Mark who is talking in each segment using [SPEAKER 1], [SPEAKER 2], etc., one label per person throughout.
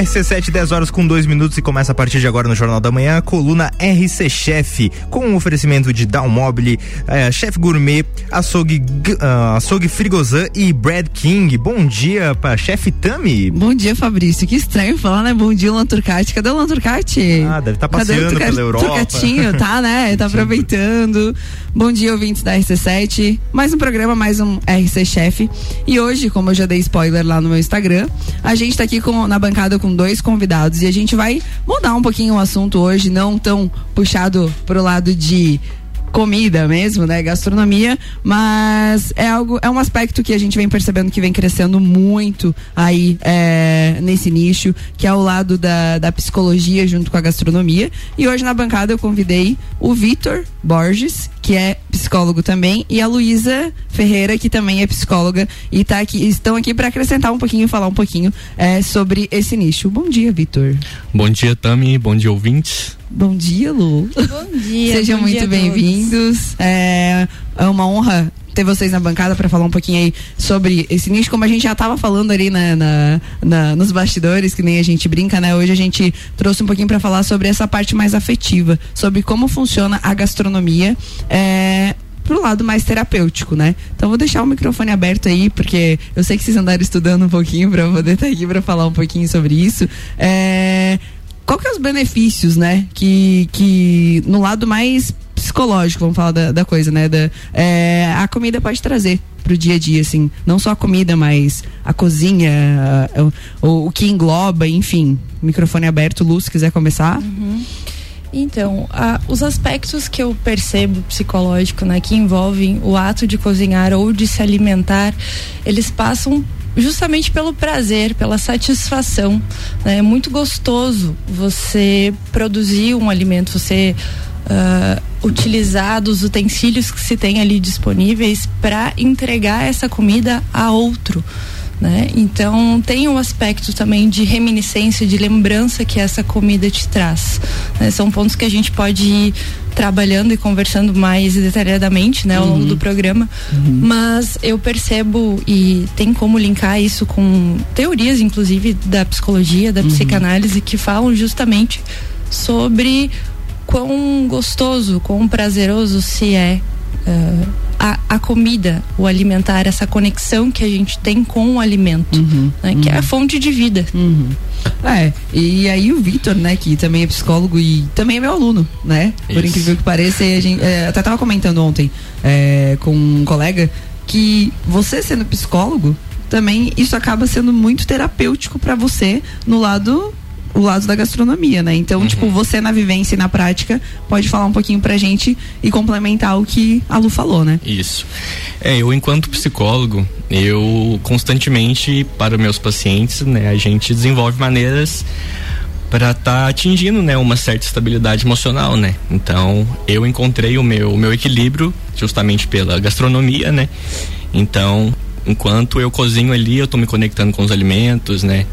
[SPEAKER 1] RC7, 10 horas com 2 minutos e começa a partir de agora no Jornal da Manhã coluna RC Chef, com um oferecimento de Dalmobile, é, Chef Gourmet, Açougue, uh, Açougue Frigozan e Brad King. Bom dia para Chef Tami.
[SPEAKER 2] Bom dia, Fabrício. Que estranho falar, né? Bom dia, Lan Turcati. Cadê o Lan Turcati?
[SPEAKER 1] Ah, deve estar tá passeando pela Europa.
[SPEAKER 2] Turcatinho, tá, né? Tá aproveitando. Bom dia, ouvintes da RC7. Mais um programa, mais um RC Chef. E hoje, como eu já dei spoiler lá no meu Instagram, a gente tá aqui com, na bancada com dois convidados e a gente vai mudar um pouquinho o assunto hoje, não tão puxado pro lado de comida mesmo, né? Gastronomia, mas é algo, é um aspecto que a gente vem percebendo que vem crescendo muito aí é, nesse nicho, que é o lado da, da psicologia junto com a gastronomia. E hoje na bancada eu convidei o Vitor Borges, que é psicólogo também, e a Luísa Ferreira, que também é psicóloga, e tá aqui, estão aqui para acrescentar um pouquinho, falar um pouquinho é, sobre esse nicho. Bom dia, Vitor.
[SPEAKER 3] Bom dia, Tami. Bom dia, ouvintes.
[SPEAKER 2] Bom dia, Lu.
[SPEAKER 4] Bom dia.
[SPEAKER 2] Sejam
[SPEAKER 4] bom
[SPEAKER 2] muito bem-vindos. É, é uma honra ter vocês na bancada para falar um pouquinho aí sobre esse nicho, como a gente já estava falando ali na, na, na, nos bastidores, que nem a gente brinca, né? Hoje a gente trouxe um pouquinho para falar sobre essa parte mais afetiva, sobre como funciona a gastronomia. É, pro lado mais terapêutico, né? Então vou deixar o microfone aberto aí, porque eu sei que vocês andaram estudando um pouquinho para poder estar tá aqui para falar um pouquinho sobre isso. É, qual que é os benefícios, né? Que, que no lado mais psicológico, vamos falar da, da coisa, né? Da, é, a comida pode trazer pro dia a dia, assim. Não só a comida, mas a cozinha, a, a, o, o, que engloba, enfim. Microfone aberto, Lu, se quiser começar.
[SPEAKER 4] Uhum. Então, a, os aspectos que eu percebo psicológico, né, que envolvem o ato de cozinhar ou de se alimentar, eles passam justamente pelo prazer, pela satisfação. Né? É muito gostoso você produzir um alimento, você uh, utilizar dos utensílios que se tem ali disponíveis para entregar essa comida a outro. Né? Então tem um aspecto também de reminiscência, de lembrança que essa comida te traz. Né? São pontos que a gente pode ir trabalhando e conversando mais detalhadamente né, ao uhum. longo do programa. Uhum. Mas eu percebo e tem como linkar isso com teorias, inclusive, da psicologia, da uhum. psicanálise, que falam justamente sobre quão gostoso, quão prazeroso se é. Uh, a, a, comida, o alimentar, essa conexão que a gente tem com o alimento, uhum, né, uhum. que é a uhum. fonte de vida.
[SPEAKER 2] Uhum. É, e aí o Vitor, né, que também é psicólogo e também é meu aluno, né? Isso. Por incrível que pareça, a gente é, até tava comentando ontem é, com um colega que você sendo psicólogo, também isso acaba sendo muito terapêutico para você no lado o lado da gastronomia, né? Então, uhum. tipo, você na vivência e na prática pode falar um pouquinho pra gente e complementar o que a Lu falou, né?
[SPEAKER 3] Isso. É, eu enquanto psicólogo, eu constantemente para meus pacientes, né, a gente desenvolve maneiras para estar tá atingindo, né, uma certa estabilidade emocional, né? Então, eu encontrei o meu o meu equilíbrio justamente pela gastronomia, né? Então, enquanto eu cozinho ali, eu tô me conectando com os alimentos, né?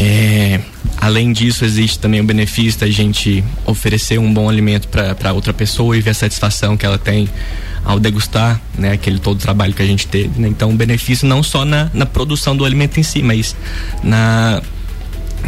[SPEAKER 3] É, além disso, existe também o benefício da gente oferecer um bom alimento para outra pessoa e ver a satisfação que ela tem ao degustar, né, aquele todo o trabalho que a gente teve. Né? Então, o benefício não só na, na produção do alimento em si, mas na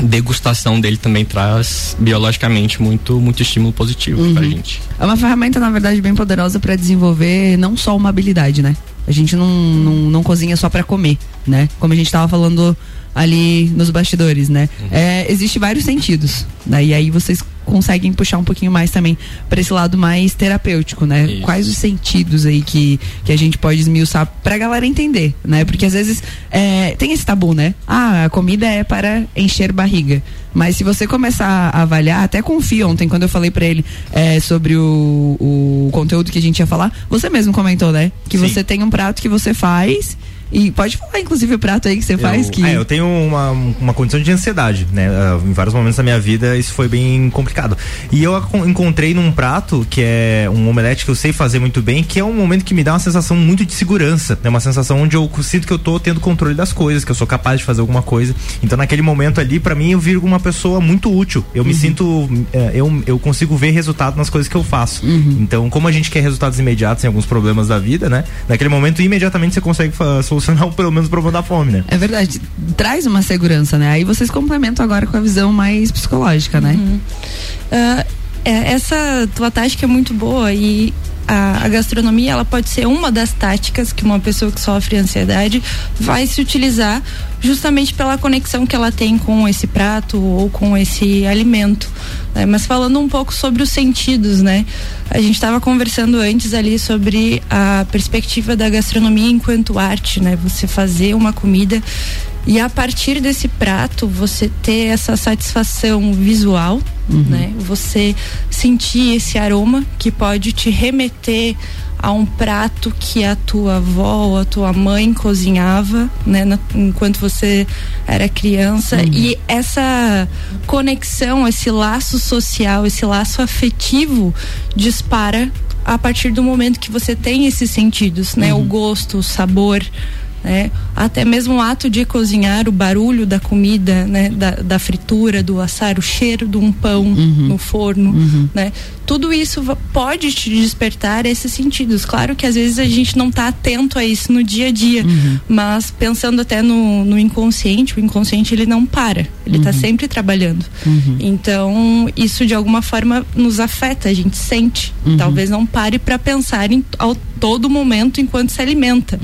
[SPEAKER 3] degustação dele também traz biologicamente muito muito estímulo positivo uhum. pra gente.
[SPEAKER 2] É uma ferramenta na verdade bem poderosa para desenvolver não só uma habilidade, né? A gente não, não, não cozinha só para comer, né? Como a gente estava falando ali nos bastidores, né? Uhum. É, existe vários sentidos, né? E aí vocês conseguem puxar um pouquinho mais também para esse lado mais terapêutico, né? Isso. Quais os sentidos aí que, que a gente pode esmiuçar pra galera entender, né? Porque às vezes é, tem esse tabu, né? Ah, a comida é para encher barriga. Mas se você começar a avaliar, até confio ontem, quando eu falei para ele é, sobre o, o conteúdo que a gente ia falar, você mesmo comentou, né? Que Sim. você tem um prato que você faz e pode falar, inclusive, o prato aí que você
[SPEAKER 1] eu,
[SPEAKER 2] faz. Que...
[SPEAKER 1] É, eu tenho uma, uma condição de ansiedade, né? Uh, em vários momentos da minha vida isso foi bem complicado. E eu encontrei num prato que é um omelete que eu sei fazer muito bem, que é um momento que me dá uma sensação muito de segurança. É né? uma sensação onde eu sinto que eu tô tendo controle das coisas, que eu sou capaz de fazer alguma coisa. Então, naquele momento ali, para mim, eu viro uma pessoa muito útil. Eu uhum. me sinto. Uh, eu, eu consigo ver resultado nas coisas que eu faço. Uhum. Então, como a gente quer resultados imediatos em alguns problemas da vida, né? Naquele momento, imediatamente você consegue solucionar solucionar pelo menos o problema da fome, né?
[SPEAKER 2] É verdade. Traz uma segurança, né? Aí vocês complementam agora com a visão mais psicológica, né?
[SPEAKER 4] Uhum. Uh, é, essa tua tática é muito boa e a, a, gastronomia ela pode ser uma das táticas que uma pessoa que sofre ansiedade vai se utilizar justamente pela conexão que ela tem com esse prato ou com esse alimento. Né? Mas falando um pouco sobre os sentidos, né? A gente estava conversando antes ali sobre a perspectiva da gastronomia enquanto arte, né? Você fazer uma comida e a partir desse prato você ter essa satisfação visual, uhum. né? Você sentir esse aroma que pode te remeter a um prato que a tua avó ou a tua mãe cozinhava, né, na, enquanto você era criança uhum. e essa conexão, esse laço social, esse laço afetivo dispara a partir do momento que você tem esses sentidos, né, uhum. o gosto, o sabor, né? Até mesmo o ato de cozinhar, o barulho da comida, né? Da, da fritura, do assar, o cheiro de um pão uhum. no forno, uhum. né? Tudo isso pode te despertar esses sentidos. Claro que às vezes a gente não está atento a isso no dia a dia, uhum. mas pensando até no, no, inconsciente, o inconsciente ele não para, ele está uhum. sempre trabalhando. Uhum. Então isso de alguma forma nos afeta, a gente sente. Uhum. Talvez não pare para pensar em, ao todo momento enquanto se alimenta,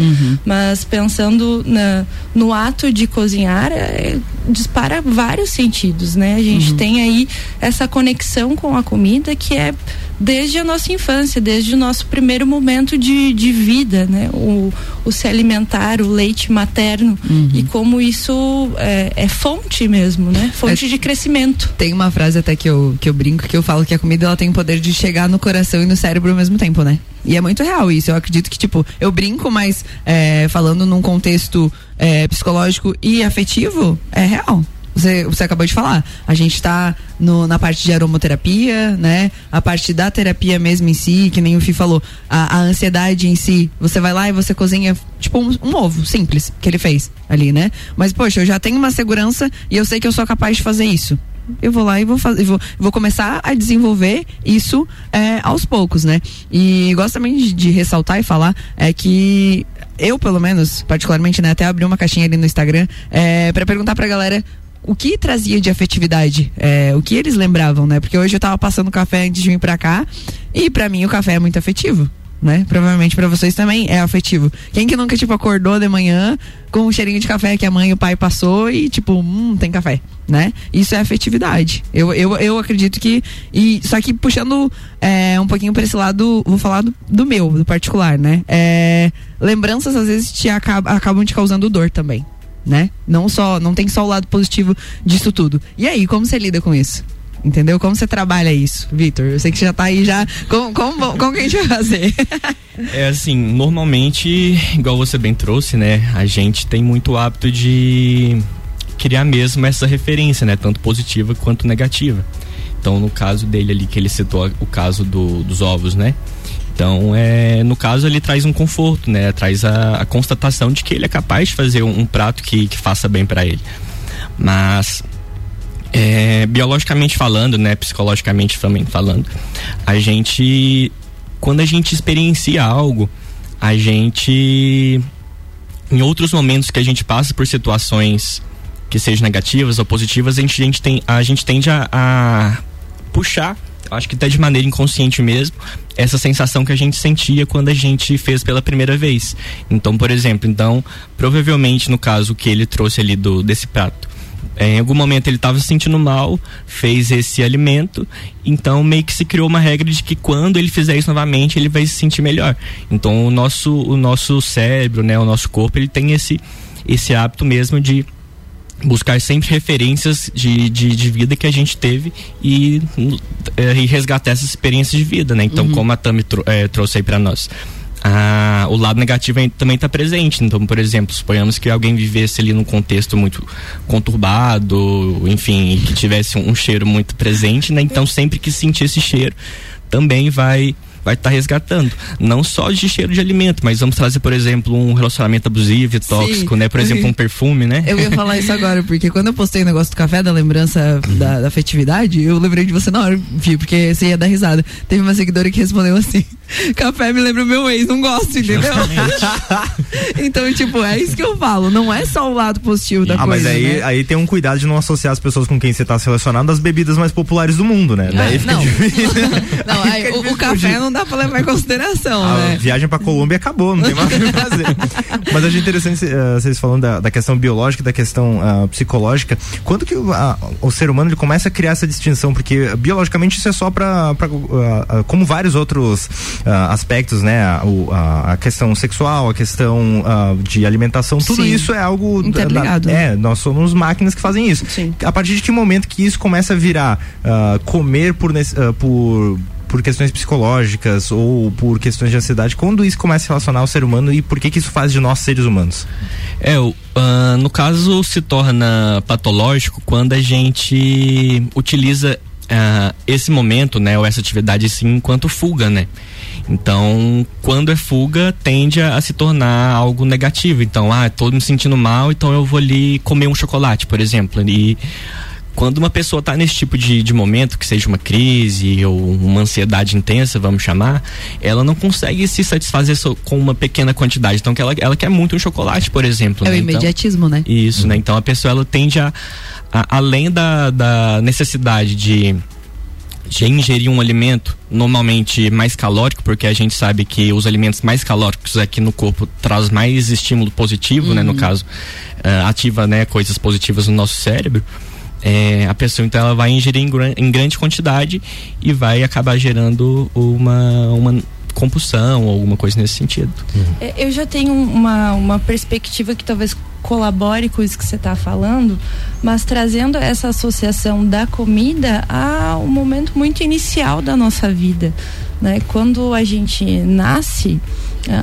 [SPEAKER 4] mas pensando pensando na, no ato de cozinhar, é, dispara vários sentidos, né? A gente uhum. tem aí essa conexão com a comida que é desde a nossa infância, desde o nosso primeiro momento de, de vida, né? O, o se alimentar, o leite materno uhum. e como isso é, é, fonte mesmo, né? Fonte é, de crescimento.
[SPEAKER 2] Tem uma frase até que eu, que eu brinco que eu falo que a comida ela tem o poder de chegar no coração e no cérebro ao mesmo tempo, né? E é muito real isso. Eu acredito que, tipo, eu brinco, mas é, falando num contexto é, psicológico e afetivo, é real. Você, você acabou de falar. A gente está na parte de aromoterapia, né? A parte da terapia mesmo em si, que nem o Fih falou. A, a, ansiedade em si, você vai lá e você cozinha, tipo, um, um, ovo simples que ele fez ali, né? Mas, poxa, eu já tenho uma segurança e eu sei que eu sou capaz de fazer isso eu vou lá e vou fazer, vou, vou começar a desenvolver isso é, aos poucos, né? E gosto também de, de, ressaltar e falar é que eu, pelo menos, particularmente, né, até abri uma caixinha ali no Instagram é, para perguntar pra galera o que trazia de afetividade, é, o que eles lembravam, né? Porque hoje eu tava passando café antes de vir pra cá e para mim o café é muito afetivo né? Provavelmente para vocês também é afetivo. Quem que nunca, tipo, acordou de manhã com um cheirinho de café que a mãe e o pai passou e, tipo, hum, tem café, né? Isso é afetividade. Eu, eu, eu acredito que. E, só que puxando é, um pouquinho para esse lado, vou falar do, do, meu, do particular, né? É, lembranças às vezes te acaba, acabam te causando dor também. Né? Não só, não tem só o lado positivo disso tudo. E aí, como você lida com isso? Entendeu? Como você trabalha isso, Vitor? Eu sei que já tá aí já. Como, como, como que a gente vai fazer?
[SPEAKER 3] é assim, normalmente, igual você bem trouxe, né? A gente tem muito hábito de criar mesmo essa referência, né? Tanto positiva quanto negativa. Então, no caso dele ali, que ele citou o caso do, dos ovos, né? Então, é, no caso, ele traz um conforto, né? Traz a, a constatação de que ele é capaz de fazer um, um prato que, que faça bem para ele. Mas é, biologicamente falando, né, psicologicamente também falando, a gente, quando a gente experiencia algo, a gente, em outros momentos que a gente passa por situações que sejam negativas ou positivas, a gente, a gente, tem, a gente tende a, a puxar acho que até de maneira inconsciente mesmo, essa sensação que a gente sentia quando a gente fez pela primeira vez. Então, por exemplo, então, provavelmente no caso que ele trouxe ali do desse prato, é, em algum momento ele estava se sentindo mal, fez esse alimento, então meio que se criou uma regra de que quando ele fizer isso novamente ele vai se sentir melhor. Então o nosso, o nosso cérebro, né, o nosso corpo, ele tem esse, esse hábito mesmo de buscar sempre referências de, de, de, vida que a gente teve e, é, e resgatar essas experiências de vida, né? Então, uhum. como a Tami trou é, trouxe aí para nós ah, o lado negativo também está presente. Então, por exemplo, suponhamos que alguém vivesse ali num contexto muito conturbado, enfim, que tivesse um, um cheiro muito presente, né? Então, sempre que sentir esse cheiro, também vai vai estar tá resgatando. Não só de cheiro de alimento, mas vamos trazer, por exemplo, um relacionamento abusivo e tóxico, Sim. né? Por exemplo, um perfume, né?
[SPEAKER 2] Eu ia falar isso agora, porque quando eu postei o negócio do café, da lembrança da, da afetividade, eu lembrei de você na hora, Vi, porque você ia dar risada. Teve uma seguidora que respondeu assim: café me lembra o meu ex, não gosto, entendeu? então, tipo, é isso que eu falo. Não é só o lado positivo da ah,
[SPEAKER 1] coisa. Ah, mas aí,
[SPEAKER 2] né?
[SPEAKER 1] aí tem um cuidado de não associar as pessoas com quem você está se relacionando às bebidas mais populares do mundo, né? Daí fica
[SPEAKER 2] não.
[SPEAKER 1] difícil.
[SPEAKER 2] não, aí, fica o, difícil o, café não dá pra levar em consideração, a né?
[SPEAKER 1] viagem pra Colômbia acabou, não tem mais o que fazer. mas achei interessante uh, vocês falando da, da, questão biológica da questão uh, psicológica. Quando que uh, o ser humano ele começa a criar essa distinção? Porque biologicamente isso é só pra, pra como vários outros aspectos, né? A, a, questão sexual, a questão de alimentação, tudo
[SPEAKER 2] Sim.
[SPEAKER 1] isso é algo.
[SPEAKER 2] Interligado.
[SPEAKER 1] Da, é, nós somos máquinas que fazem isso.
[SPEAKER 2] Sim.
[SPEAKER 1] A partir de que momento que isso começa a virar comer por, por por questões psicológicas ou por questões de ansiedade, quando isso começa a relacionar ao ser humano e por que que isso faz de nós seres humanos?
[SPEAKER 3] É, uh, no caso se torna patológico quando a gente utiliza uh, esse momento, né, ou essa atividade assim, enquanto fuga, né? Então, quando é fuga, tende a, a, se tornar algo negativo. Então, ah, tô me sentindo mal, então eu vou ali comer um chocolate, por exemplo. E quando uma pessoa está nesse tipo de, de momento, que seja uma crise ou uma ansiedade intensa, vamos chamar, ela não consegue se satisfazer só com uma pequena quantidade. Então, que ela, ela quer muito um chocolate, por exemplo.
[SPEAKER 2] É
[SPEAKER 3] né?
[SPEAKER 2] o imediatismo,
[SPEAKER 3] então,
[SPEAKER 2] né?
[SPEAKER 3] Isso, uhum. né? Então a pessoa ela tende a, a além da, da necessidade de de ingerir um alimento normalmente mais calórico, porque a gente sabe que os alimentos mais calóricos aqui no corpo traz mais estímulo positivo, uhum. né, no uhum. caso, uh, ativa, né, coisas positivas no nosso cérebro é, a pessoa então ela vai ingerir em, em, grande quantidade e vai acabar gerando uma, uma compulsão ou alguma coisa nesse sentido.
[SPEAKER 4] Uhum. Eu já tenho uma, uma perspectiva que talvez colabore com isso que você está falando, mas trazendo essa associação da comida a um momento muito inicial da nossa vida. Né? Quando a gente nasce,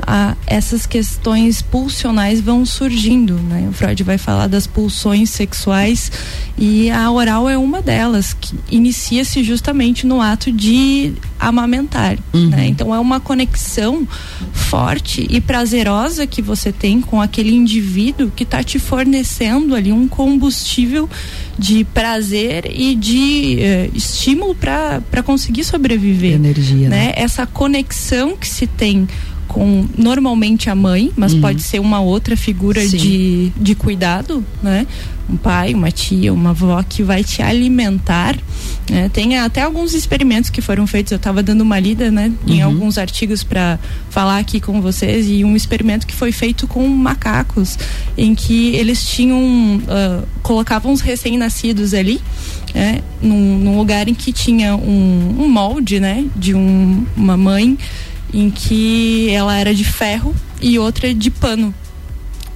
[SPEAKER 4] a, essas questões pulsionais vão surgindo. Né? O Freud vai falar das pulsões sexuais e a oral é uma delas, que inicia-se justamente no ato de amamentar. Uhum. Né? Então é uma conexão forte e prazerosa que você tem com aquele indivíduo que está te fornecendo ali um combustível de prazer e de uh, estímulo para conseguir sobreviver.
[SPEAKER 2] Energia.
[SPEAKER 4] Né? né? Essa conexão que se tem com normalmente a mãe, mas uhum. pode ser uma outra figura de, de cuidado, né? Um pai, uma tia, uma avó que vai te alimentar. Né? Tem até alguns experimentos que foram feitos, eu estava dando uma lida né? em uhum. alguns artigos para falar aqui com vocês, e um experimento que foi feito com macacos, em que eles tinham. Uh, colocavam os recém-nascidos ali. Né? Num, num, lugar em que tinha um, um molde né? de um, uma mãe em que ela era de ferro e outra de pano.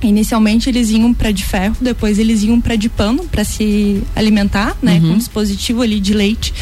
[SPEAKER 4] Inicialmente eles iam para de ferro, depois eles iam para de pano para se alimentar, né, uhum. com um dispositivo ali de leite.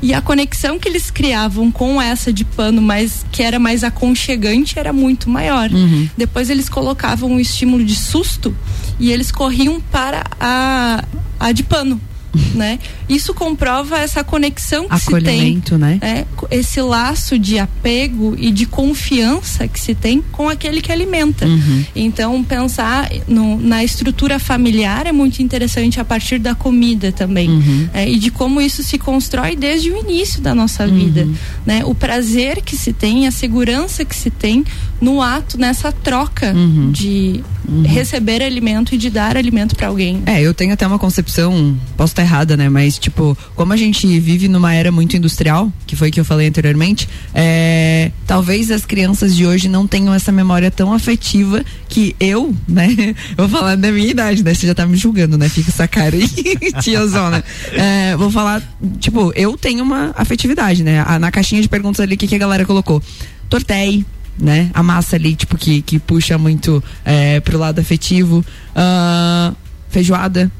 [SPEAKER 4] E a conexão que eles criavam com essa de pano, mas que era mais aconchegante, era muito maior. Uhum. Depois eles colocavam um estímulo de susto e eles corriam para a, a de pano né? Isso comprova essa conexão que se tem,
[SPEAKER 2] né?
[SPEAKER 4] É, esse laço de apego e de confiança que se tem com aquele que alimenta. Uhum. Então, pensar no, na estrutura familiar é muito interessante a partir da comida também. Uhum. É, e de como isso se constrói desde o início da nossa uhum. vida. Né? O prazer que se tem, a segurança que se tem no ato, nessa troca uhum. de uhum. receber alimento e de dar alimento para alguém.
[SPEAKER 2] É, eu tenho até uma concepção, posso estar errada, né? Mas, tipo, como a gente vive numa era muito industrial, que foi que eu falei anteriormente, é, talvez as crianças de hoje não tenham essa memória tão afetiva que eu, né? Vou falar da minha idade, né? Você já tá me julgando, né? Fica essa cara aí, tiazona. É, vou falar, tipo, eu tenho uma afetividade, né? na caixinha de perguntas ali, o que, que a galera colocou? Tortei, né? A massa ali, tipo, que, que puxa muito é, pro lado afetivo. Uh, feijoada,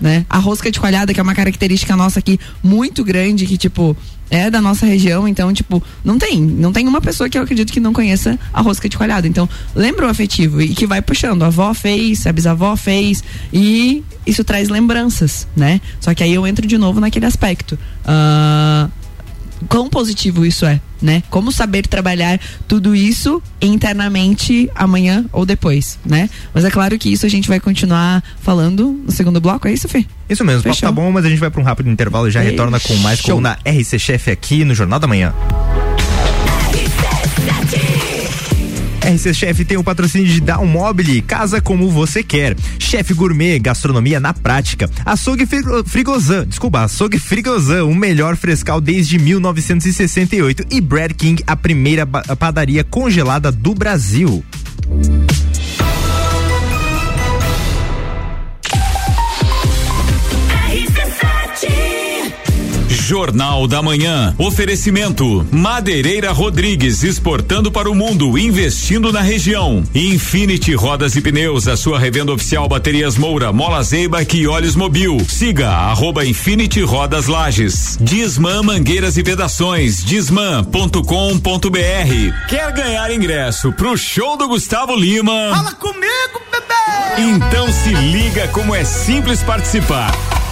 [SPEAKER 2] né? A rosca de coalhada, que é uma característica nossa aqui muito grande, que, tipo, é da nossa região, então, tipo, não tem, não tem uma pessoa que eu acredito que não conheça a rosca de coalhada. Então, lembra o afetivo e que vai puxando. A avó fez, a bisavó fez, e isso traz lembranças, né? Só que aí eu entro de novo naquele aspecto. Uh, quão positivo isso é, né? Como saber trabalhar tudo isso internamente amanhã ou depois, né? Mas é claro que isso a gente vai continuar falando no segundo bloco, é isso, Fê?
[SPEAKER 1] Isso mesmo, o papo tá bom, mas a gente vai para um rápido intervalo e já retorna com mais coluna RC Chef aqui no Jornal da Manhã. RC Chef tem o patrocínio de Down Mobile, casa como você quer. Chef Gourmet, gastronomia na prática. Açougue Frigozan, desculpa, Açougue Frigozan, o melhor frescal desde 1968. E Bread King, a primeira padaria congelada do Brasil.
[SPEAKER 5] Jornal da Manhã. Oferecimento: Madeireira Rodrigues exportando para o mundo, investindo na região. Infinity Rodas e Pneus, a sua revenda oficial Baterias Moura, Mola Zeiba e Olhos Mobil. Siga arroba Infinity Rodas Lages. Disman Mangueiras e Vedações. Disman.com.br. Quer ganhar ingresso pro show do Gustavo Lima?
[SPEAKER 6] Fala comigo, bebê!
[SPEAKER 5] Então se liga como é simples participar.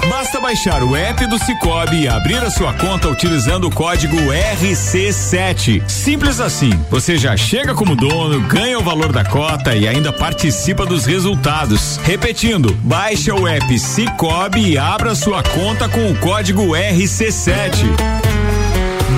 [SPEAKER 5] Basta baixar o app do Cicobi e abrir a sua conta utilizando o código RC7. Simples assim. Você já chega como dono, ganha o valor da cota e ainda participa dos resultados. Repetindo, baixa o app Cicobi e abra sua conta com o código RC7.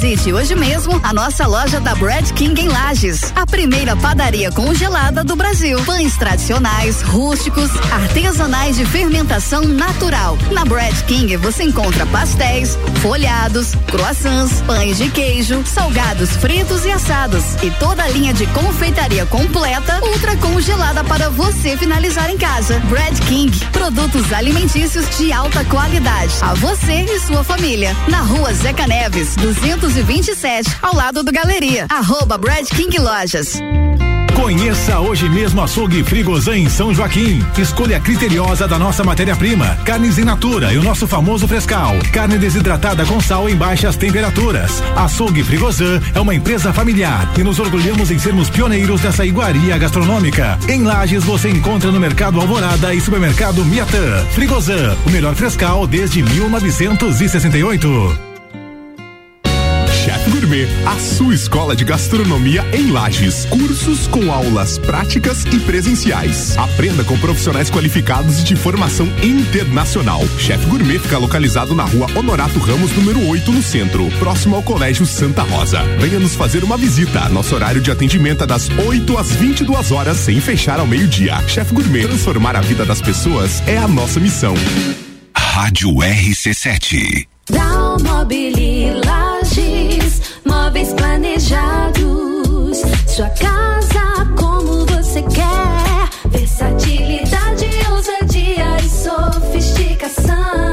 [SPEAKER 7] Visite hoje mesmo a nossa loja da Bread King em Lages, a primeira padaria congelada do Brasil. Pães tradicionais, rústicos, artesanais de fermentação natural. Na Bread King você encontra pastéis, folhados, croissants, pães de queijo, salgados fritos e assados e toda a linha de confeitaria completa, ultra congelada para você finalizar em casa. Bread King, produtos alimentícios de alta qualidade. A você e sua família. Na rua Zeca Neves, 200 227, ao lado do Galeria. Arroba Brad King Lojas.
[SPEAKER 8] Conheça hoje mesmo Açougue Frigozan em São Joaquim. Escolha criteriosa da nossa matéria-prima. Carnes in natura e o nosso famoso frescal. Carne desidratada com sal em baixas temperaturas. Açougue Frigozan é uma empresa familiar e nos orgulhamos em sermos pioneiros dessa iguaria gastronômica. Em Lages você encontra no Mercado Alvorada e Supermercado Miatã. Frigozan, o melhor frescal desde 1968.
[SPEAKER 9] Gourmet, a sua escola de gastronomia em Lages. Cursos com aulas práticas e presenciais. Aprenda com profissionais qualificados de formação internacional. Chef Gourmet fica localizado na rua Honorato Ramos, número 8, no centro, próximo ao Colégio Santa Rosa. Venha nos fazer uma visita. Nosso horário de atendimento é das 8 às 22 horas, sem fechar ao meio-dia. Chef Gourmet, transformar a vida das pessoas é a nossa missão.
[SPEAKER 10] Rádio RC7.
[SPEAKER 11] Móveis planejados. Sua casa como você quer. Versatilidade, ousadia e sofisticação.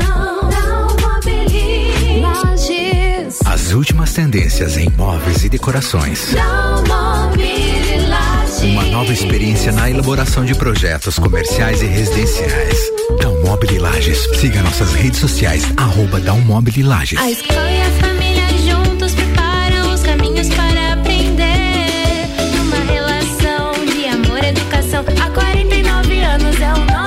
[SPEAKER 11] Lages.
[SPEAKER 10] As últimas tendências em móveis e decorações. Uma nova experiência na elaboração de projetos comerciais e residenciais. Dalmobile Lages. Siga nossas redes sociais, arroba Dalmobile Lages.
[SPEAKER 11] Há 49 anos é o nosso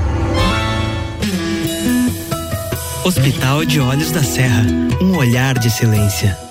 [SPEAKER 12] Hospital de Olhos da Serra, um olhar de silêncio.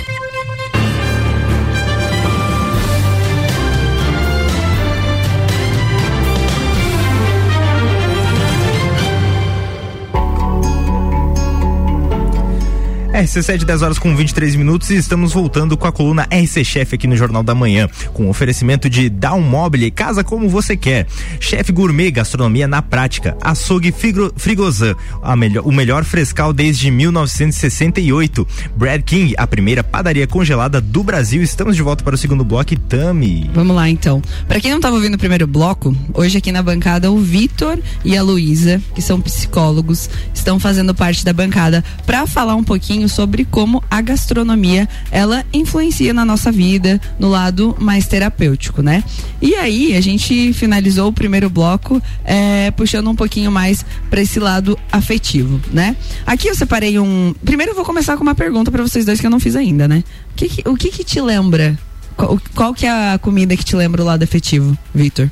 [SPEAKER 1] RC7, 10 horas com 23 minutos e estamos voltando com a coluna RC Chef aqui no Jornal da Manhã, com oferecimento de Down Mobile, casa como você quer. Chefe Gourmet, gastronomia na prática. Açougue Frigo, Frigozan, melhor, o melhor frescal desde 1968. Brad King, a primeira padaria congelada do Brasil. Estamos de volta para o segundo bloco, Tami.
[SPEAKER 2] Vamos lá então. Para quem não estava ouvindo o primeiro bloco, hoje aqui na bancada o Vitor e a Luísa, que são psicólogos, estão fazendo parte da bancada para falar um pouquinho sobre como a gastronomia ela influencia na nossa vida, no lado mais terapêutico, né? E aí a gente finalizou o primeiro bloco é, puxando um pouquinho mais para esse lado afetivo, né? Aqui eu separei um. Primeiro eu vou começar com uma pergunta para vocês dois que eu não fiz ainda, né? O que, que- o que, que te lembra? Qual, qual que é a comida que te lembra o lado afetivo, Vitor?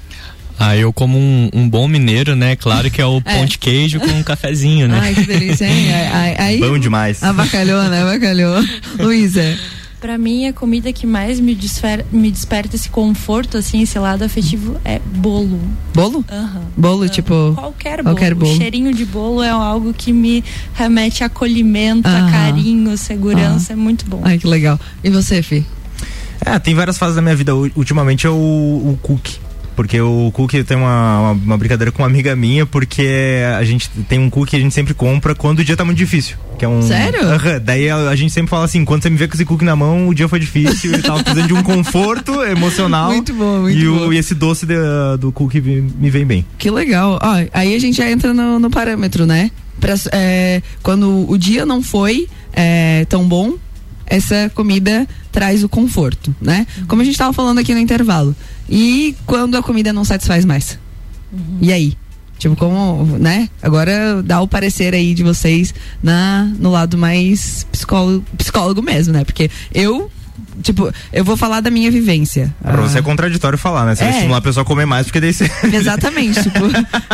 [SPEAKER 3] Ah, eu como um, um bom mineiro, né? Claro que é o
[SPEAKER 2] É.
[SPEAKER 3] pão de queijo com um cafezinho, né?
[SPEAKER 2] Ai, que delícia, hein? Aí, aí,
[SPEAKER 3] Bom demais.
[SPEAKER 2] Avacalhou, né? Avacalhou. Luísa.
[SPEAKER 4] Pra mim, a comida que mais me, desfer- me desperta esse conforto, assim, esse lado afetivo, é bolo.
[SPEAKER 2] Bolo?
[SPEAKER 4] Aham.
[SPEAKER 2] Bolo, tipo.
[SPEAKER 4] Qualquer bolo.
[SPEAKER 2] Qualquer bolo.
[SPEAKER 4] O cheirinho de bolo é algo que me remete a acolhimento,
[SPEAKER 2] Aham.
[SPEAKER 4] a carinho, segurança. É muito bom.
[SPEAKER 2] Ai, que legal. E você, Fih?
[SPEAKER 1] É, tem várias fases da minha vida. Ultimamente é o, o cookie. Porque o cookie tem uma, uma, uma brincadeira com uma amiga minha, porque a gente tem um cookie que a gente sempre compra quando o dia tá muito difícil. Que é um.
[SPEAKER 2] Sério?
[SPEAKER 1] Daí a, a gente sempre fala assim: quando você me vê com esse cookie na mão, o dia foi difícil, eu tava precisando de um conforto emocional.
[SPEAKER 2] Muito bom, muito
[SPEAKER 1] e, o-
[SPEAKER 2] bom.
[SPEAKER 1] e esse doce de- do cookie me, me vem bem.
[SPEAKER 2] Que legal. Ó, aí a gente já entra no, no parâmetro, né? Pra, é, quando o dia não foi é, tão bom, essa comida traz o conforto, né? Como a gente tava falando aqui no intervalo. E quando a comida não satisfaz mais? E aí? Tipo, como, né? Agora dá o parecer aí de vocês na, no lado mais psicólogo, psicólogo mesmo, né? Porque eu, tipo, eu vou falar da minha vivência.
[SPEAKER 1] Pra
[SPEAKER 2] Ah,
[SPEAKER 1] você é contraditório falar, né? Você vai
[SPEAKER 2] É.
[SPEAKER 1] estimular a pessoa a comer mais, porque daí você.
[SPEAKER 2] Exatamente, tipo,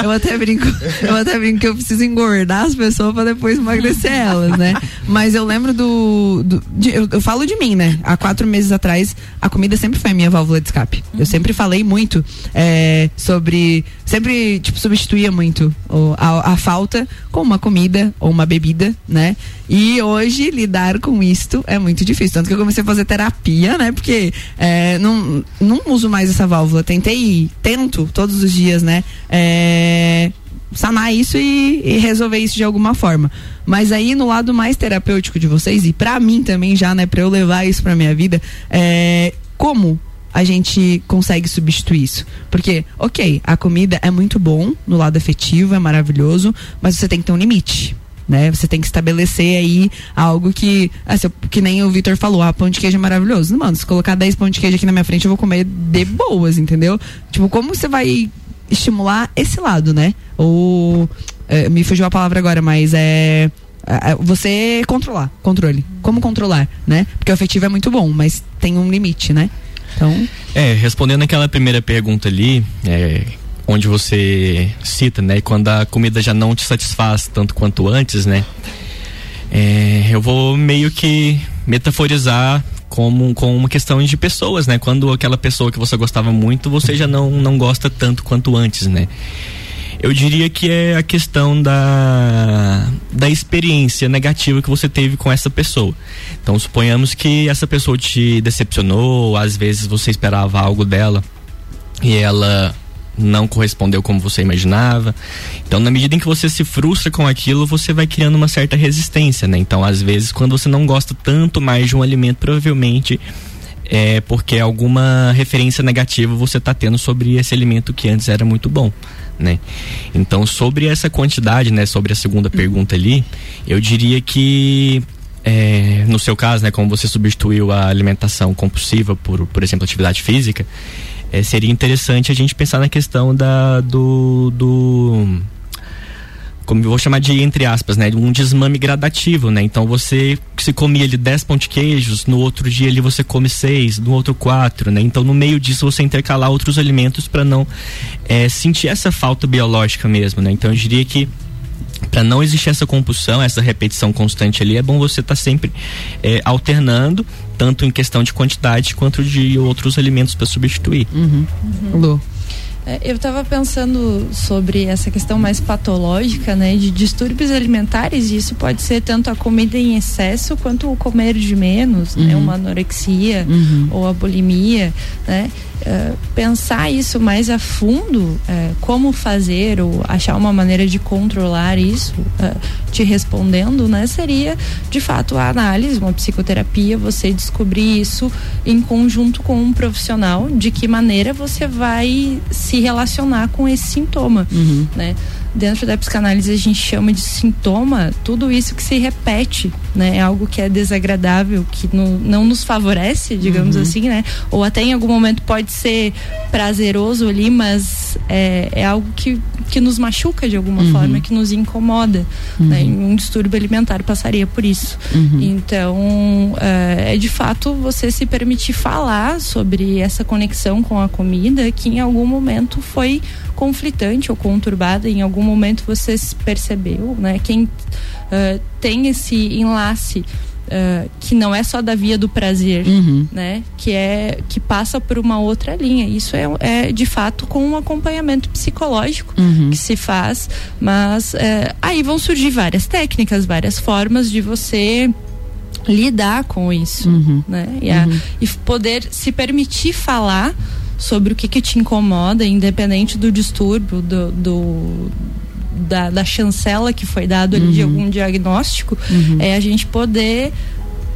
[SPEAKER 2] eu até brinco, eu até brinco que eu preciso engordar as pessoas pra depois emagrecer elas, né? Mas eu lembro do. do- de- eu, eu falo de mim, né? Há quatro meses atrás, a comida sempre foi a minha válvula de escape. Eu sempre falei muito é, sobre. Sempre, tipo, substituía muito o- a, a falta com uma comida ou uma bebida, né? E hoje lidar com isto é muito difícil. Tanto que eu comecei a fazer terapia, né? Porque é, não, não uso mais essa válvula. Tentei, tento todos os dias, né? É, sanar isso e, e resolver isso de alguma forma. Mas aí no lado mais terapêutico de vocês e pra mim também já, né, Pra eu levar isso pra minha vida, é como a gente consegue substituir isso? Porque, OK, a comida é muito bom no lado afetivo, é maravilhoso, mas você tem que ter um limite. Né? Você tem que estabelecer aí algo que, eu- que nem o Vitor falou, ah, pão de queijo é maravilhoso. Mano, se colocar 10 pão de queijo aqui na minha frente, eu vou comer de boas, entendeu? Tipo, como você vai estimular esse lado, né? Ou é, me fugiu a palavra agora, mas é é, é, você controlar, controle. Como controlar, né? Porque o afetivo é muito bom, mas tem um limite, né? Então,
[SPEAKER 3] É, respondendo aquela primeira pergunta ali, é, onde você cita, né, quando a comida já não te satisfaz tanto quanto antes, né, é, eu vou meio que metaforizar como com uma questão de pessoas, né, quando aquela pessoa que você gostava muito, você já não, não gosta tanto quanto antes, né. Eu diria que é a questão da, da experiência negativa que você teve com essa pessoa. Então, suponhamos que essa pessoa te decepcionou, às vezes você esperava algo dela e ela não correspondeu como você imaginava. Então, na medida em que você se frustra com aquilo, você vai criando uma certa resistência, né? Então, às vezes, quando você não gosta tanto mais de um alimento, provavelmente é porque alguma referência negativa você está tendo sobre esse alimento que antes era muito bom. Né? Então, sobre essa quantidade, né, sobre a segunda pergunta ali, eu diria que é, no seu caso, né, como você substituiu a alimentação compulsiva por, por exemplo, atividade física, é, seria interessante a gente pensar na questão da, do, do como eu vou chamar de entre aspas, né, um desmame gradativo, né? Então você se comia ali 10 pão de queijos, no outro dia ali você come seis, no outro quatro, né? Então no meio disso você intercalar outros alimentos para não é, sentir essa falta biológica mesmo, né? Então eu diria que para não existir essa compulsão, essa repetição constante ali, é bom você estar tá sempre é, alternando, tanto em questão de quantidade quanto de outros alimentos para substituir.
[SPEAKER 2] Uhum. Lu.
[SPEAKER 4] É, Eu estava pensando sobre essa questão mais patológica, né, de distúrbios alimentares, e isso pode ser tanto a comida em excesso quanto o comer de menos, né,
[SPEAKER 2] Uhum.
[SPEAKER 4] uma anorexia
[SPEAKER 2] Uhum.
[SPEAKER 4] ou a bulimia, né? É, pensar isso mais a fundo, é, como fazer ou achar uma maneira de controlar isso, é, te respondendo, né, seria de fato a análise, uma psicoterapia, você descobrir isso em conjunto com um profissional, de que maneira você vai se relacionar com esse sintoma,
[SPEAKER 2] Uhum.
[SPEAKER 4] né? Dentro da psicanálise a gente chama de sintoma tudo isso que se repete, né? É algo que é desagradável, que no- não nos favorece, digamos
[SPEAKER 2] Uhum.
[SPEAKER 4] assim, né? Ou até em algum momento pode ser prazeroso ali, mas é, é algo que, que nos machuca de alguma
[SPEAKER 2] Uhum.
[SPEAKER 4] forma, que nos incomoda, né? E um distúrbio alimentar passaria por isso.
[SPEAKER 2] Uhum.
[SPEAKER 4] Então, é, é de fato você se permitir falar sobre essa conexão com a comida que em algum momento foi conflitante ou conturbada, em algum momento você se percebeu, né? Quem eh, tem esse enlace eh, que não é só da via do prazer,
[SPEAKER 2] Uhum.
[SPEAKER 4] né? Que é que passa por uma outra linha. Isso é, é de fato com um acompanhamento psicológico
[SPEAKER 2] Uhum.
[SPEAKER 4] que se faz, mas eh, aí vão surgir várias técnicas, várias formas de você lidar com isso,
[SPEAKER 2] Uhum.
[SPEAKER 4] né? E, a- e poder se permitir falar sobre o que que te incomoda, independente do distúrbio, do, do- da, da chancela que foi dado ali de
[SPEAKER 2] Uhum.
[SPEAKER 4] algum diagnóstico,
[SPEAKER 2] Uhum.
[SPEAKER 4] é a gente poder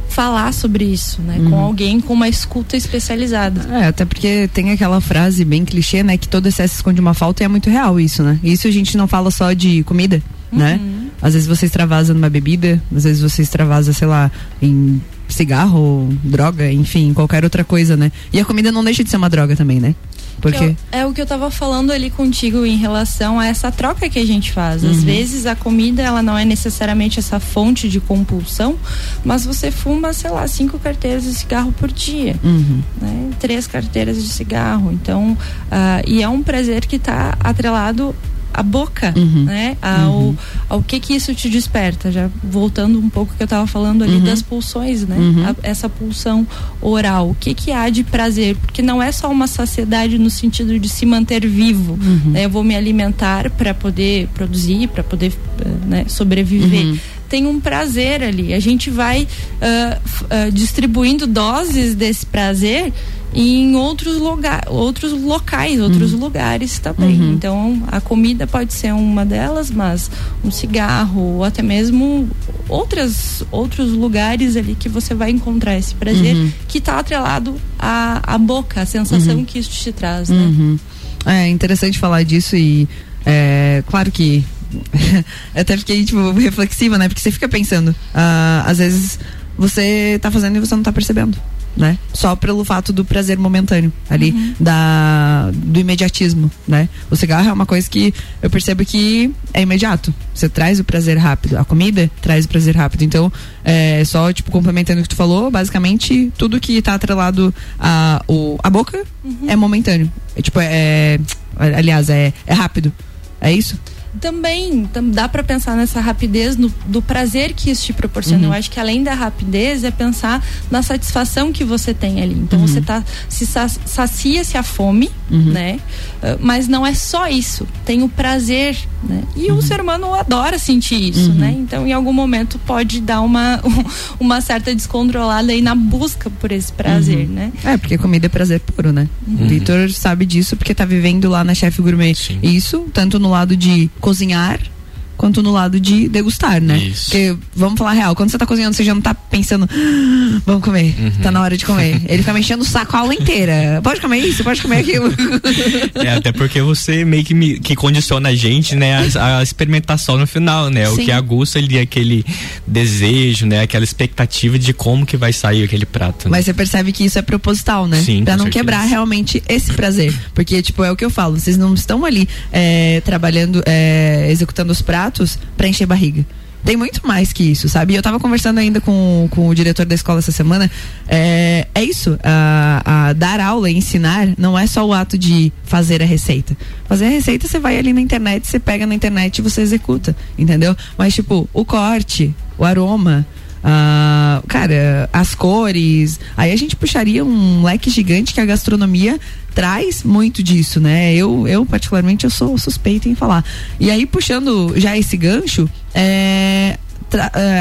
[SPEAKER 4] falar sobre isso, né? Com
[SPEAKER 2] Uhum.
[SPEAKER 4] alguém com uma escuta especializada.
[SPEAKER 2] É, até porque tem aquela frase bem clichê, né? Que todo excesso esconde uma falta e é muito real isso, né? Isso a gente não fala só de comida, né? Às vezes você extravasa numa bebida, às vezes você extravasa, sei lá, em cigarro, droga, enfim, qualquer outra coisa, né? E a comida não deixa de ser uma droga também, né? Porque.
[SPEAKER 4] Que é, o que eu tava falando ali contigo em relação a essa troca que a gente faz. Às
[SPEAKER 2] Uhum.
[SPEAKER 4] vezes a comida ela não é necessariamente essa fonte de compulsão, mas você fuma, sei lá, cinco carteiras de cigarro por dia.
[SPEAKER 2] Uhum.
[SPEAKER 4] né? Três carteiras de cigarro. Então, ah, e é um prazer que está atrelado à boca,
[SPEAKER 2] Uhum.
[SPEAKER 4] né? Ao,
[SPEAKER 2] Uhum.
[SPEAKER 4] ao que que isso te desperta. Já voltando um pouco que eu estava falando ali
[SPEAKER 2] Uhum.
[SPEAKER 4] das pulsões, né?
[SPEAKER 2] Uhum.
[SPEAKER 4] A- essa pulsão oral. O que que há de prazer? Porque não é só uma saciedade no sentido de se manter vivo.
[SPEAKER 2] Uhum.
[SPEAKER 4] né? Eu vou me alimentar para poder produzir, para poder eh, né, sobreviver.
[SPEAKER 2] Uhum.
[SPEAKER 4] Tem um prazer ali. A gente vai f- ah, distribuindo doses desse prazer em outros, lugar, outros locais, outros lugares também.
[SPEAKER 2] Uhum.
[SPEAKER 4] Então, a comida pode ser uma delas, mas um cigarro ou até mesmo outras, outros lugares ali que você vai encontrar esse prazer
[SPEAKER 2] Uhum.
[SPEAKER 4] que está atrelado à, à boca, a sensação
[SPEAKER 2] Uhum.
[SPEAKER 4] que isso te traz, né?
[SPEAKER 2] Uhum. É interessante falar disso e é claro que até fiquei tipo reflexiva, né? Porque você fica pensando, ah, às vezes você tá fazendo e você não tá percebendo, né? Só pelo fato do prazer momentâneo ali, da do imediatismo, né? O cigarro é uma coisa que eu percebo que é imediato. Você traz o prazer rápido, a comida traz o prazer rápido. Então, é só tipo complementando o que tu falou, basicamente tudo que tá atrelado a o a boca é momentâneo. É tipo é, aliás, é é rápido. É isso?
[SPEAKER 4] Também tam- dá para pensar nessa rapidez no- do prazer que isso te proporciona.
[SPEAKER 2] Uhum.
[SPEAKER 4] Eu acho que além da rapidez é pensar na satisfação que você tem ali. Então
[SPEAKER 2] Uhum.
[SPEAKER 4] você tá se sa- sacia-se a fome,
[SPEAKER 2] Uhum.
[SPEAKER 4] né? Ah, Mas não é só isso. Tem o prazer, né? E
[SPEAKER 2] Uhum.
[SPEAKER 4] o ser humano adora sentir isso, né? Então em algum momento pode dar uma uma certa descontrolada aí na busca por esse prazer,
[SPEAKER 2] Uhum.
[SPEAKER 4] né?
[SPEAKER 2] É, porque comida é prazer puro, né? O Vitor sabe disso porque tá vivendo lá na Chef Gourmet. Isso, tanto no lado de cozinhar, quanto no lado de degustar, né?
[SPEAKER 3] Isso.
[SPEAKER 2] Porque, vamos falar real, quando você tá cozinhando, você já não tá pensando, "Ah, vamos comer,
[SPEAKER 3] Uhum.
[SPEAKER 2] tá na hora de comer. Ele fica mexendo o saco a aula inteira. Pode comer isso, pode comer aquilo.
[SPEAKER 3] É, até porque você meio que, me- que condiciona a gente, né, a, a experimentar só no final, né? O
[SPEAKER 2] Sim.
[SPEAKER 3] que aguça ali aquele desejo, né? Aquela expectativa de como que vai sair aquele prato. né?
[SPEAKER 2] Mas você percebe que isso é proposital, né?
[SPEAKER 3] Sim,
[SPEAKER 2] pra não
[SPEAKER 3] certeza.
[SPEAKER 2] quebrar realmente esse prazer. Porque, tipo, é o que eu falo, vocês não estão ali é, trabalhando, é, executando os pratos pra encher barriga. Tem muito mais que isso, sabe? Eu tava conversando ainda com, com o diretor da escola essa semana. É, é isso. A, a dar aula e ensinar não é só o ato de fazer a receita. Fazer a receita, você vai ali na internet, você pega na internet e você executa, entendeu? Mas, tipo, o corte, o aroma, ah, cara, as cores. Aí a gente puxaria um leque gigante que a gastronomia traz muito disso, né? Eu, eu particularmente, eu sou suspeita em falar. E aí, puxando já esse gancho, é,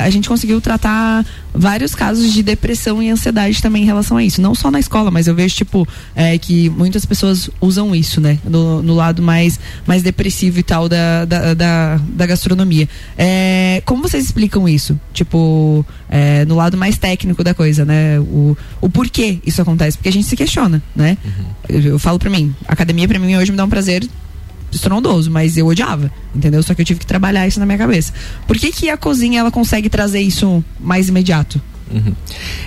[SPEAKER 2] a gente conseguiu tratar vários casos de depressão e ansiedade também em relação a isso. Não só na escola, mas eu vejo, tipo, é, que muitas pessoas usam isso, né? No, no lado mais, mais depressivo e tal da, da, da, da gastronomia. É, como vocês explicam isso? Tipo, é, no lado mais técnico da coisa, né? O, o porquê isso acontece? Porque a gente se questiona, né? Eu, eu falo pra mim, academia pra mim hoje me dá um prazer estrondoso, mas eu odiava, entendeu? Só que eu tive que trabalhar isso na minha cabeça. Por que que a cozinha ela consegue trazer isso mais imediato?
[SPEAKER 3] Uhum.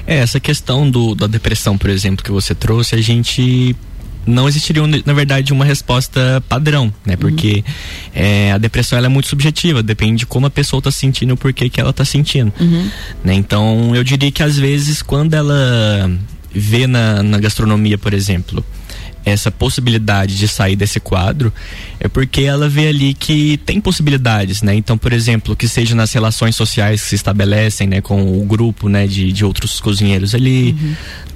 [SPEAKER 3] É, essa questão do, da depressão, por exemplo, que você trouxe, a gente não existiria, na verdade, uma resposta padrão, né? Porque é, a depressão ela é muito subjetiva, depende de como a pessoa está sentindo e o porquê que ela está sentindo. né? Então, eu diria que às vezes, quando ela vê na, na gastronomia, por exemplo, essa possibilidade de sair desse quadro, é porque ela vê ali que tem possibilidades, né? Então, por exemplo, que seja nas relações sociais que se estabelecem, né, com o grupo, né, de, de outros cozinheiros ali,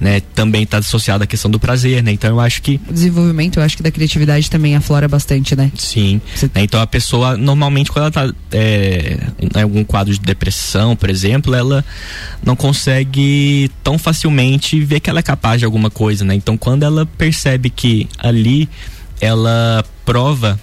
[SPEAKER 3] né? Também está associada à questão do prazer, né? Então, eu acho que
[SPEAKER 2] O desenvolvimento, eu acho que da criatividade também aflora bastante, né?
[SPEAKER 3] Sim. né, Então a pessoa, normalmente, quando ela tá é, em algum quadro de depressão, por exemplo, ela não consegue tão facilmente ver que ela é capaz de alguma coisa, né? Então quando ela percebe que ali ela prova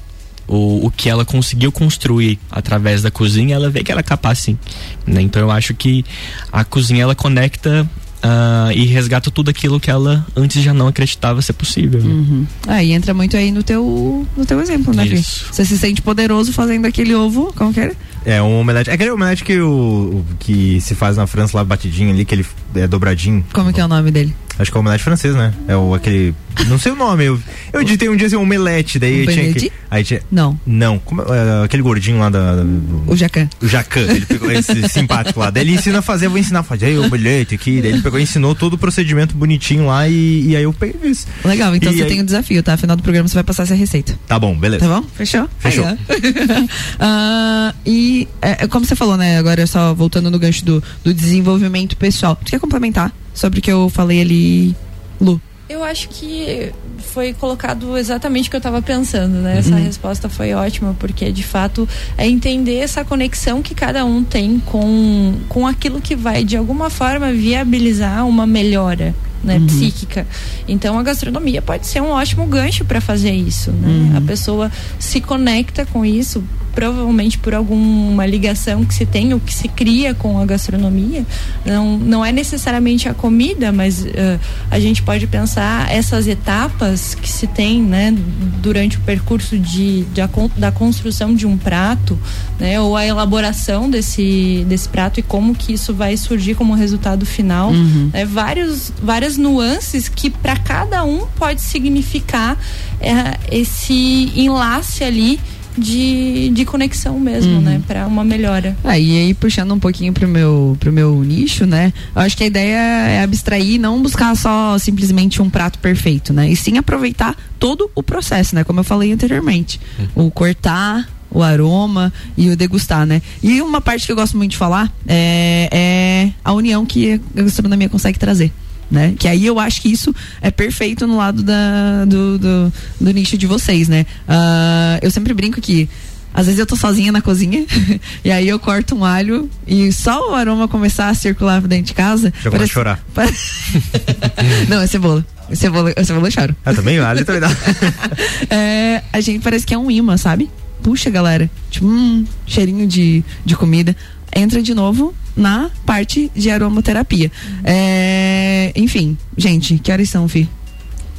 [SPEAKER 3] o, o que ela conseguiu construir através da cozinha, ela vê que ela é capaz sim. Né? Então eu acho que a cozinha ela conecta ah, e resgata tudo aquilo que ela antes já não acreditava ser possível. né?
[SPEAKER 2] Uhum. Ah, e entra muito aí no teu, no teu exemplo, né, Fih?
[SPEAKER 3] Isso.
[SPEAKER 2] Você se sente poderoso fazendo aquele ovo, como que era?
[SPEAKER 1] É um omelete. É aquele omelete que, o, que se faz na França lá batidinho ali, que ele é dobradinho.
[SPEAKER 2] Como que é o nome dele?
[SPEAKER 1] Acho que é o omelete francês, né? É o aquele. Não sei o nome. Eu, eu editei um dia assim, um omelete, daí
[SPEAKER 2] Um
[SPEAKER 1] tinha que. Aí tinha.
[SPEAKER 2] Não.
[SPEAKER 1] Não, como é, aquele gordinho lá da. do-
[SPEAKER 2] O Jacan.
[SPEAKER 1] o Jacan, ele pegou esse simpático lá. Daí ele ensina a fazer, eu vou ensinar a fazer aí, o omelete aqui. Daí ele pegou e ensinou todo o procedimento bonitinho lá e, e aí eu peguei e fiz.
[SPEAKER 2] Legal, então
[SPEAKER 1] E
[SPEAKER 2] você
[SPEAKER 1] aí-
[SPEAKER 2] tem um desafio, tá? Final do programa você vai passar essa receita.
[SPEAKER 1] Tá bom, beleza.
[SPEAKER 2] Tá bom? Fechou?
[SPEAKER 1] Fechou.
[SPEAKER 2] Aí, ó. Ah, e é, é como você falou, né? Agora só voltando no gancho do, do desenvolvimento pessoal. Tu quer complementar sobre o que eu falei ali, Lu?
[SPEAKER 4] Eu acho que foi colocado exatamente o que eu estava pensando, né? Essa
[SPEAKER 2] Uhum.
[SPEAKER 4] resposta foi ótima, porque de fato é entender essa conexão que cada um tem com, com aquilo que vai de alguma forma viabilizar uma melhora. Né,
[SPEAKER 2] Uhum.
[SPEAKER 4] psíquica. Então a gastronomia pode ser um ótimo gancho para fazer isso. Né?
[SPEAKER 2] Uhum.
[SPEAKER 4] A pessoa se conecta com isso, provavelmente por alguma ligação que se tem ou que se cria com a gastronomia. Não, não é necessariamente a comida, mas eh, a gente pode pensar essas etapas que se tem né, durante o percurso de, de a da construção de um prato, né, ou a elaboração desse, desse prato e como que isso vai surgir como resultado final.
[SPEAKER 2] Uhum.
[SPEAKER 4] né, vários, várias nuances que para cada um pode significar eh, esse enlace ali de, de conexão mesmo,
[SPEAKER 2] Uhum.
[SPEAKER 4] né? Para uma melhora.
[SPEAKER 2] Ah, e aí, puxando um pouquinho pro meu, pro meu nicho, né? Eu acho que a ideia é abstrair e não buscar só simplesmente um prato perfeito, né? E sim aproveitar todo o processo, né? Como eu falei anteriormente. O cortar, o aroma e o degustar, né? E uma parte que eu gosto muito de falar é, é a união que a gastronomia consegue trazer. Né? Que aí eu acho que isso é perfeito no lado da, do, do, do nicho de vocês, né? Ah, eu sempre brinco que às vezes eu tô sozinha na cozinha e aí eu corto um alho e só o aroma começar a circular dentro de casa.
[SPEAKER 1] Já começa a chorar.
[SPEAKER 2] Não, é cebola. É cebola, é cebola eu choro.
[SPEAKER 1] Ah, também? Ali também dá.
[SPEAKER 2] É, a gente parece que é um imã, sabe? puxa, galera, tipo, hum, cheirinho de, de comida, entra de novo na parte de aromaterapia. É, enfim, gente, que horas são, Fi?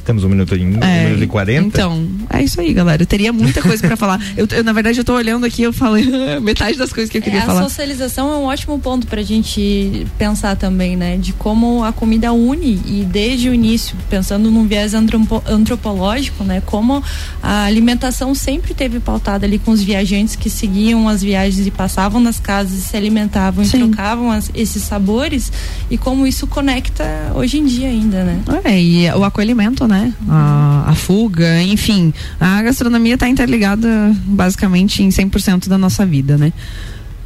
[SPEAKER 1] Temos um minuto e, um
[SPEAKER 2] É,
[SPEAKER 1] minuto e 40.
[SPEAKER 2] Então, é isso aí, galera. Eu teria muita coisa pra falar. Eu, eu, na verdade, eu tô olhando aqui, eu falei metade das coisas que eu queria
[SPEAKER 4] É, a
[SPEAKER 2] falar.
[SPEAKER 4] socialização é um ótimo ponto pra gente pensar também, né? De como a comida une e desde o início, pensando num viés antropo- antropológico, né? Como a alimentação sempre teve pautada ali com os viajantes que seguiam as viagens e passavam nas casas e se alimentavam e trocavam as- esses sabores e como isso conecta hoje em dia ainda, né?
[SPEAKER 2] É, e o acolhimento, né? A, a fuga, enfim. A gastronomia está interligada basicamente em 100% da nossa vida, né?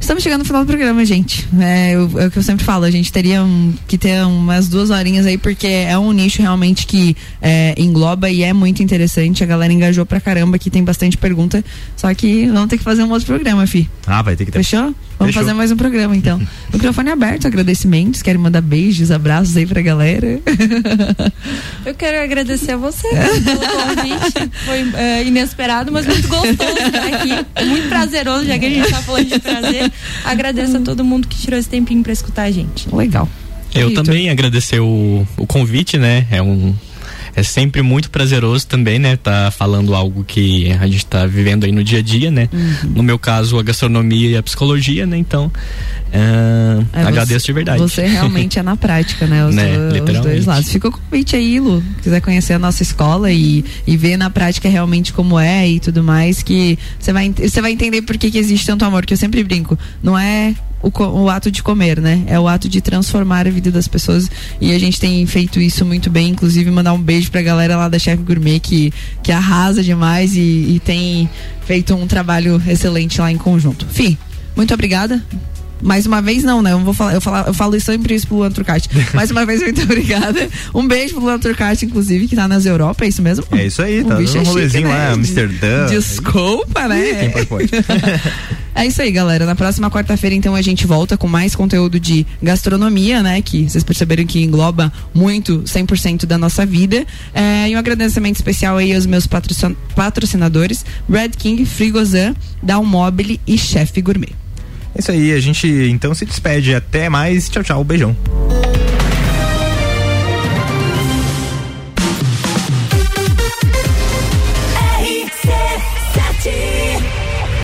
[SPEAKER 2] Estamos chegando no final do programa, gente. É, eu- é o que eu sempre falo, a gente teria um- que ter umas duas horinhas aí, porque é um nicho realmente que é, engloba e é muito interessante. A galera engajou pra caramba, aqui tem bastante pergunta. Só que vamos ter que fazer um outro programa, Fi.
[SPEAKER 1] Ah, vai ter que ter.
[SPEAKER 2] Fechou? Vamos
[SPEAKER 1] Fechou.
[SPEAKER 2] fazer mais um programa, então. Microfone aberto, agradecimentos. Querem mandar beijos, abraços aí pra galera?
[SPEAKER 4] Eu quero agradecer a você pelo convite. Foi é, inesperado, mas muito gostoso estar aqui. Muito prazeroso, já que a gente tá falando de prazer. Agradeço a todo mundo que tirou esse tempinho pra escutar a gente.
[SPEAKER 2] Legal.
[SPEAKER 3] Eu
[SPEAKER 2] Vitor.
[SPEAKER 3] também agradecer o, o convite, né? É um é sempre muito prazeroso também, né? Tá falando algo que a gente tá vivendo aí no dia a dia, né?
[SPEAKER 2] Uhum.
[SPEAKER 3] No meu caso, a gastronomia e a psicologia, né? Então, ah,
[SPEAKER 2] É,
[SPEAKER 3] agradeço
[SPEAKER 2] você-
[SPEAKER 3] de verdade.
[SPEAKER 2] Você realmente é na prática, né? Os,
[SPEAKER 3] Né,
[SPEAKER 2] do- os dois lados. Fica o convite aí, Lu. Quiser conhecer a nossa escola e, e ver na prática realmente como é e tudo mais, que você vai, você vai entender por que, que existe tanto amor, que eu sempre brinco. Não é o, o ato de comer, né? É o ato de transformar a vida das pessoas. E a gente tem feito isso muito bem. Inclusive, mandar um beijo pra galera lá da Chef Gourmet que, que arrasa demais e, e tem feito um trabalho excelente lá em conjunto. Fih, muito obrigada. Mais uma vez não, né? Eu, vou falar, eu, falar, eu falo sempre isso pro Luan Turcati. Mais uma vez, muito obrigada. Um beijo pro Luan Turcati, inclusive, que tá nas Europa, é isso mesmo?
[SPEAKER 1] É isso aí, tá
[SPEAKER 2] O bicho
[SPEAKER 1] dando um
[SPEAKER 2] é chique,
[SPEAKER 1] rolezinho
[SPEAKER 2] né?
[SPEAKER 1] lá,
[SPEAKER 2] De-
[SPEAKER 1] Amsterdã.
[SPEAKER 2] Desculpa, né?
[SPEAKER 1] Quem pode, pode.
[SPEAKER 2] É isso aí, galera. Na próxima quarta-feira, então, a gente volta com mais conteúdo de gastronomia, né? Que vocês perceberam que engloba muito 100% da nossa vida. É, e um agradecimento especial aí aos meus patrocin- patrocinadores, Red King, Frigozan, Dalmobile e Chef Gourmet.
[SPEAKER 1] É isso aí, a gente então se despede. Até mais. Tchau, tchau. Beijão.